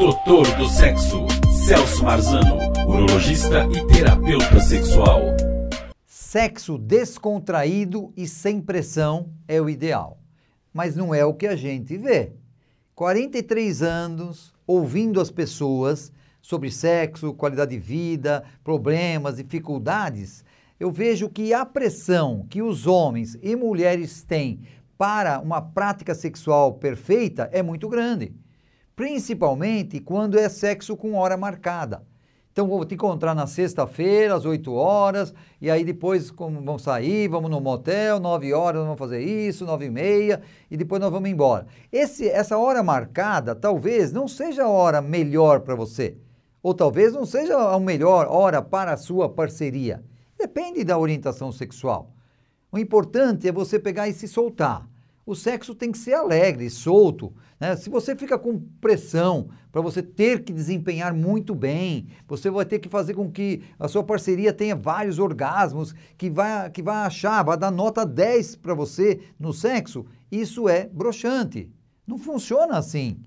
Doutor do Sexo, Celso Marzano, urologista e terapeuta sexual. Sexo descontraído e sem pressão é o ideal, mas não é o que a gente vê. 43 anos ouvindo as pessoas sobre sexo, qualidade de vida, problemas, dificuldades, eu vejo que a pressão que os homens e mulheres têm para uma prática sexual perfeita é muito grande. Principalmente quando é sexo com hora marcada. Então vou te encontrar na sexta-feira, às 8 horas, e aí depois como vamos sair, vamos no motel, 9 horas vamos fazer isso, 9 e meia, e depois nós vamos embora. Esse, essa hora marcada talvez não seja a hora melhor para você, ou talvez não seja a melhor hora para a sua parceria. Depende da orientação sexual. O importante é você pegar e se soltar. O sexo tem que ser alegre, solto. Né? Se você fica com pressão para você ter que desempenhar muito bem, você vai ter que fazer com que a sua parceria tenha vários orgasmos, que vai, que vai achar, vai dar nota 10 para você no sexo, isso é broxante. Não funciona assim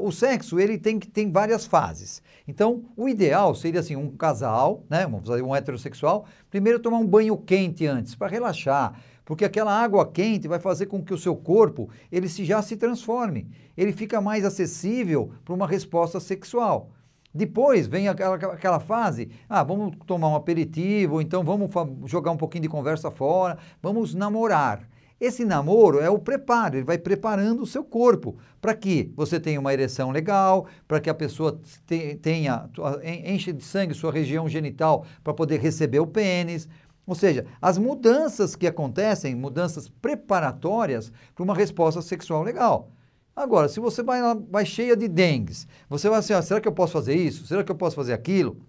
o sexo ele tem tem várias fases. Então, o ideal seria assim, um casal, né, um heterossexual, primeiro tomar um banho quente antes para relaxar, porque aquela água quente vai fazer com que o seu corpo ele se já se transforme, ele fica mais acessível para uma resposta sexual. Depois vem aquela, aquela fase, ah, vamos tomar um aperitivo, então vamos jogar um pouquinho de conversa fora, vamos namorar. Esse namoro é o preparo, ele vai preparando o seu corpo para que você tenha uma ereção legal, para que a pessoa tenha, enche de sangue sua região genital para poder receber o pênis. Ou seja, as mudanças que acontecem, mudanças preparatórias para uma resposta sexual legal. Agora, se você vai, vai cheia de dengues, você vai assim, ah, será que eu posso fazer isso? Será que eu posso fazer aquilo?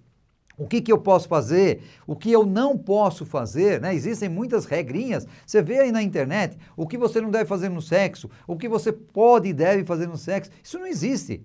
O que, que eu posso fazer? O que eu não posso fazer? Né? Existem muitas regrinhas. Você vê aí na internet o que você não deve fazer no sexo, o que você pode e deve fazer no sexo. Isso não existe.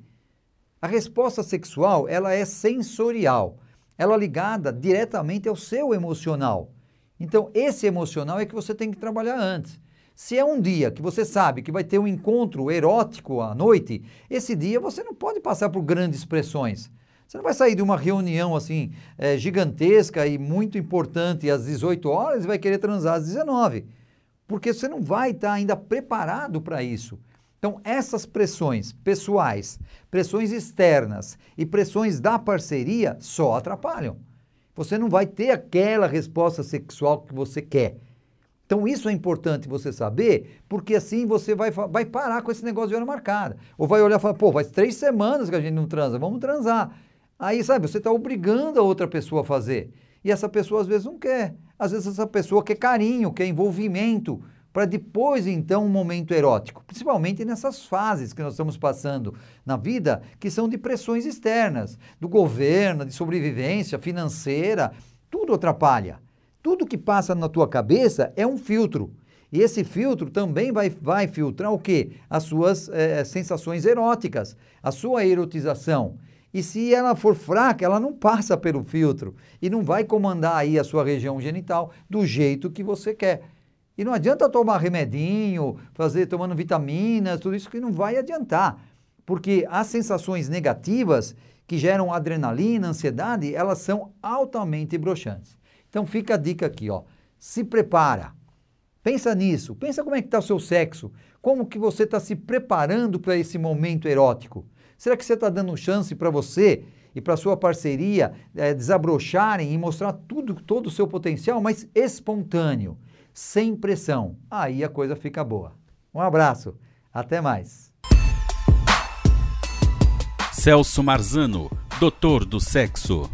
A resposta sexual ela é sensorial. Ela é ligada diretamente ao seu emocional. Então, esse emocional é que você tem que trabalhar antes. Se é um dia que você sabe que vai ter um encontro erótico à noite, esse dia você não pode passar por grandes pressões. Você não vai sair de uma reunião assim é, gigantesca e muito importante às 18 horas e vai querer transar às 19, porque você não vai estar ainda preparado para isso. Então, essas pressões pessoais, pressões externas e pressões da parceria só atrapalham. Você não vai ter aquela resposta sexual que você quer. Então, isso é importante você saber, porque assim você vai, vai parar com esse negócio de hora marcada. Ou vai olhar e falar, pô, faz três semanas que a gente não transa, vamos transar. Aí, sabe, você está obrigando a outra pessoa a fazer. E essa pessoa às vezes não quer. Às vezes essa pessoa quer carinho, quer envolvimento, para depois então um momento erótico. Principalmente nessas fases que nós estamos passando na vida, que são de pressões externas, do governo, de sobrevivência financeira, tudo atrapalha. Tudo que passa na tua cabeça é um filtro. E esse filtro também vai, vai filtrar o quê? As suas é, sensações eróticas, a sua erotização. E se ela for fraca, ela não passa pelo filtro e não vai comandar aí a sua região genital do jeito que você quer. E não adianta tomar remedinho, fazer tomando vitaminas, tudo isso que não vai adiantar. Porque as sensações negativas que geram adrenalina, ansiedade, elas são altamente broxantes. Então fica a dica aqui, ó. Se prepara. Pensa nisso, pensa como é que está o seu sexo, como que você está se preparando para esse momento erótico. Será que você está dando chance para você e para sua parceria é, desabrocharem e mostrar tudo, todo o seu potencial, mas espontâneo, sem pressão? Aí a coisa fica boa. Um abraço, até mais. Celso Marzano, doutor do sexo.